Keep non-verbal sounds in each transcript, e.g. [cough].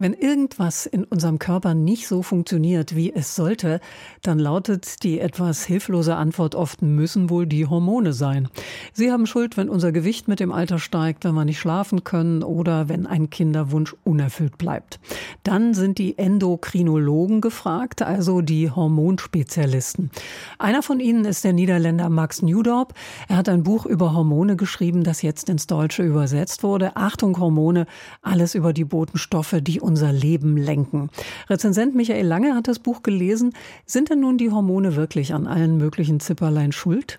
wenn irgendwas in unserem Körper nicht so funktioniert, wie es sollte, dann lautet die etwas hilflose Antwort oft, müssen wohl die Hormone sein. Sie haben Schuld, wenn unser Gewicht mit dem Alter steigt, wenn wir nicht schlafen können oder wenn ein Kinderwunsch unerfüllt bleibt. Dann sind die Endokrinologen gefragt, also die Hormonspezialisten. Einer von ihnen ist der Niederländer Max Newdorp. Er hat ein Buch über Hormone geschrieben, das jetzt ins Deutsche übersetzt wurde. Achtung Hormone, alles über die Botenstoffe, die unser Leben lenken. Rezensent Michael Lange hat das Buch gelesen. Sind denn nun die Hormone wirklich an allen möglichen Zipperlein schuld?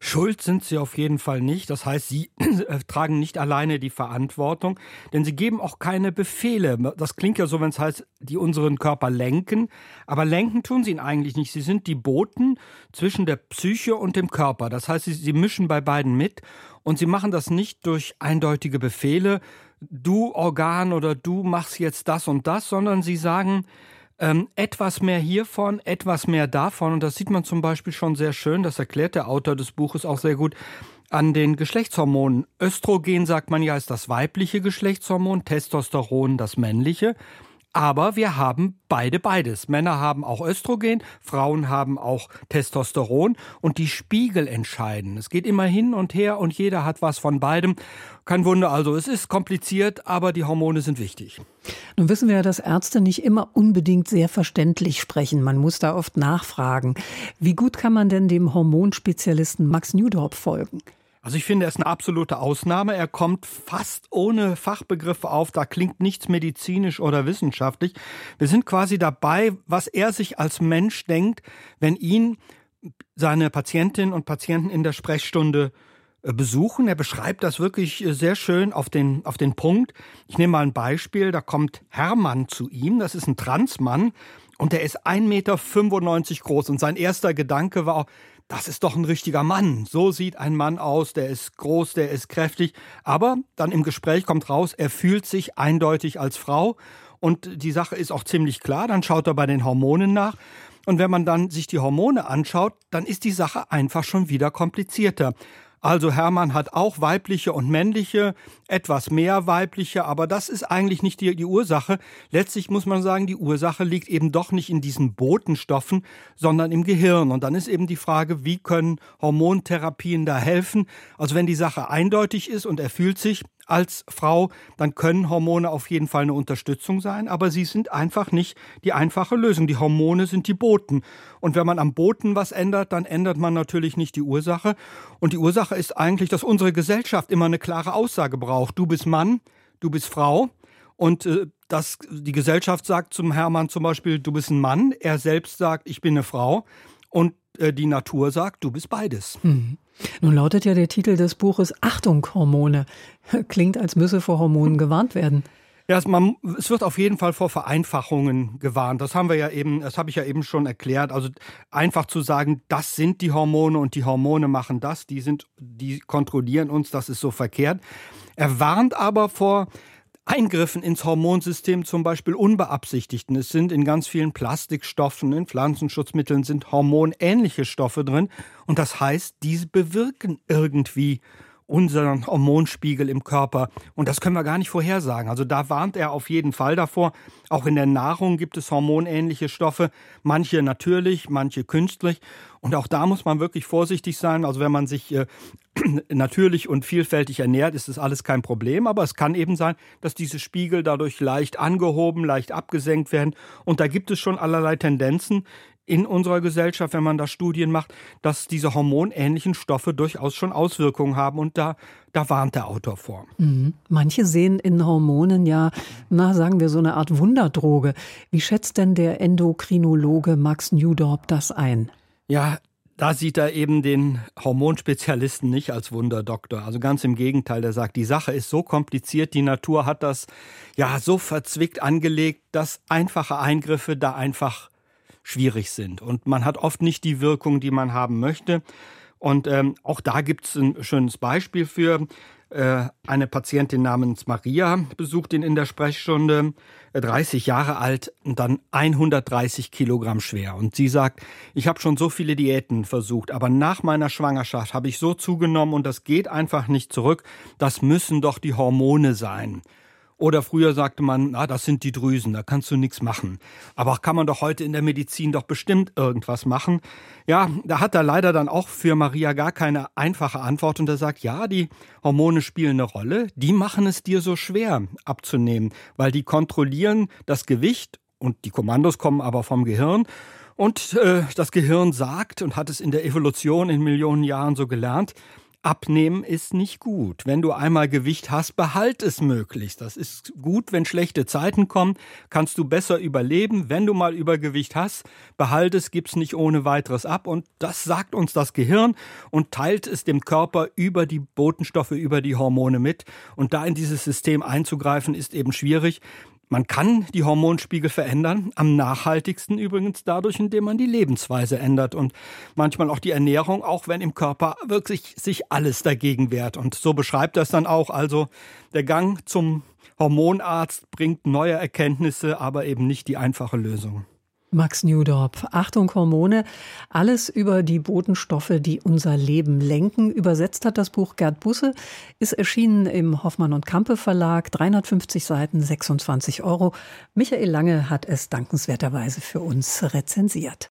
Schuld sind sie auf jeden Fall nicht. Das heißt, sie [clears throat] äh, tragen nicht alleine die Verantwortung, denn sie geben auch keine Befehle. Das klingt ja so, wenn es heißt, die unseren Körper lenken. Aber lenken tun sie ihn eigentlich nicht. Sie sind die Boten zwischen der Psyche und dem Körper. Das heißt, sie, sie mischen bei beiden mit und sie machen das nicht durch eindeutige Befehle, du Organ oder du machst jetzt das und das, sondern sie sagen, ähm, etwas mehr hiervon, etwas mehr davon. Und das sieht man zum Beispiel schon sehr schön, das erklärt der Autor des Buches auch sehr gut, an den Geschlechtshormonen. Östrogen, sagt man ja, ist das weibliche Geschlechtshormon, Testosteron das männliche. Aber wir haben beide beides. Männer haben auch Östrogen, Frauen haben auch Testosteron und die Spiegel entscheiden. Es geht immer hin und her und jeder hat was von beidem. Kein Wunder also, es ist kompliziert, aber die Hormone sind wichtig. Nun wissen wir ja, dass Ärzte nicht immer unbedingt sehr verständlich sprechen. Man muss da oft nachfragen. Wie gut kann man denn dem Hormonspezialisten Max Newdorp folgen? Also ich finde, er ist eine absolute Ausnahme. Er kommt fast ohne Fachbegriffe auf. Da klingt nichts medizinisch oder wissenschaftlich. Wir sind quasi dabei, was er sich als Mensch denkt, wenn ihn seine Patientinnen und Patienten in der Sprechstunde äh, besuchen. Er beschreibt das wirklich äh, sehr schön auf den, auf den Punkt. Ich nehme mal ein Beispiel. Da kommt Hermann zu ihm. Das ist ein Transmann. Und der ist 1,95 Meter groß. Und sein erster Gedanke war auch, das ist doch ein richtiger Mann. So sieht ein Mann aus, der ist groß, der ist kräftig. Aber dann im Gespräch kommt raus, er fühlt sich eindeutig als Frau. Und die Sache ist auch ziemlich klar. Dann schaut er bei den Hormonen nach. Und wenn man dann sich die Hormone anschaut, dann ist die Sache einfach schon wieder komplizierter. Also Hermann hat auch weibliche und männliche, etwas mehr weibliche, aber das ist eigentlich nicht die, die Ursache. Letztlich muss man sagen, die Ursache liegt eben doch nicht in diesen Botenstoffen, sondern im Gehirn. Und dann ist eben die Frage, wie können Hormontherapien da helfen? Also wenn die Sache eindeutig ist und er fühlt sich als Frau, dann können Hormone auf jeden Fall eine Unterstützung sein, aber sie sind einfach nicht die einfache Lösung. Die Hormone sind die Boten. Und wenn man am Boten was ändert, dann ändert man natürlich nicht die Ursache. Und die Ursache ist eigentlich, dass unsere Gesellschaft immer eine klare Aussage braucht. Du bist Mann, du bist Frau. Und äh, dass die Gesellschaft sagt zum Hermann zum Beispiel, du bist ein Mann, er selbst sagt, ich bin eine Frau. Und die Natur sagt, du bist beides. Mhm. Nun lautet ja der Titel des Buches Achtung Hormone. [laughs] Klingt, als müsse vor Hormonen gewarnt werden. Ja, es, man, es wird auf jeden Fall vor Vereinfachungen gewarnt. Das haben wir ja eben, das habe ich ja eben schon erklärt. Also einfach zu sagen, das sind die Hormone und die Hormone machen das, die sind, die kontrollieren uns, das ist so verkehrt. Er warnt aber vor Eingriffen ins Hormonsystem zum Beispiel unbeabsichtigten. Es sind in ganz vielen Plastikstoffen, in Pflanzenschutzmitteln sind hormonähnliche Stoffe drin. Und das heißt, diese bewirken irgendwie unseren Hormonspiegel im Körper. Und das können wir gar nicht vorhersagen. Also da warnt er auf jeden Fall davor. Auch in der Nahrung gibt es hormonähnliche Stoffe, manche natürlich, manche künstlich. Und auch da muss man wirklich vorsichtig sein. Also wenn man sich äh, [clears throat] natürlich und vielfältig ernährt, ist das alles kein Problem. Aber es kann eben sein, dass diese Spiegel dadurch leicht angehoben, leicht abgesenkt werden. Und da gibt es schon allerlei Tendenzen, in unserer Gesellschaft, wenn man da Studien macht, dass diese hormonähnlichen Stoffe durchaus schon Auswirkungen haben. Und da, da warnt der Autor vor. Mhm. Manche sehen in Hormonen ja, na, sagen wir, so eine Art Wunderdroge. Wie schätzt denn der Endokrinologe Max Newdorp das ein? Ja, da sieht er eben den Hormonspezialisten nicht als Wunderdoktor. Also ganz im Gegenteil, der sagt, die Sache ist so kompliziert, die Natur hat das ja so verzwickt angelegt, dass einfache Eingriffe da einfach schwierig sind. Und man hat oft nicht die Wirkung, die man haben möchte. Und ähm, auch da gibt es ein schönes Beispiel für. Äh, eine Patientin namens Maria besucht ihn in der Sprechstunde, 30 äh, Jahre alt und dann 130 Kilogramm schwer. Und sie sagt, ich habe schon so viele Diäten versucht, aber nach meiner Schwangerschaft habe ich so zugenommen und das geht einfach nicht zurück. Das müssen doch die Hormone sein. Oder früher sagte man, na, das sind die Drüsen, da kannst du nichts machen. Aber kann man doch heute in der Medizin doch bestimmt irgendwas machen. Ja, da hat er leider dann auch für Maria gar keine einfache Antwort und er sagt, ja, die Hormone spielen eine Rolle, die machen es dir so schwer abzunehmen, weil die kontrollieren das Gewicht und die Kommandos kommen aber vom Gehirn. Und äh, das Gehirn sagt und hat es in der Evolution in Millionen Jahren so gelernt, Abnehmen ist nicht gut. Wenn du einmal Gewicht hast, behalt es möglichst. Das ist gut, wenn schlechte Zeiten kommen, kannst du besser überleben. Wenn du mal Übergewicht hast, behalt es, gib's nicht ohne weiteres ab. Und das sagt uns das Gehirn und teilt es dem Körper über die Botenstoffe, über die Hormone mit. Und da in dieses System einzugreifen, ist eben schwierig. Man kann die Hormonspiegel verändern, am nachhaltigsten übrigens dadurch, indem man die Lebensweise ändert und manchmal auch die Ernährung, auch wenn im Körper wirklich sich alles dagegen wehrt. Und so beschreibt das dann auch. Also der Gang zum Hormonarzt bringt neue Erkenntnisse, aber eben nicht die einfache Lösung. Max Newdorp, Achtung Hormone, alles über die Botenstoffe, die unser Leben lenken. Übersetzt hat das Buch Gerd Busse, ist erschienen im Hoffmann und Kampe Verlag, 350 Seiten, 26 Euro. Michael Lange hat es dankenswerterweise für uns rezensiert.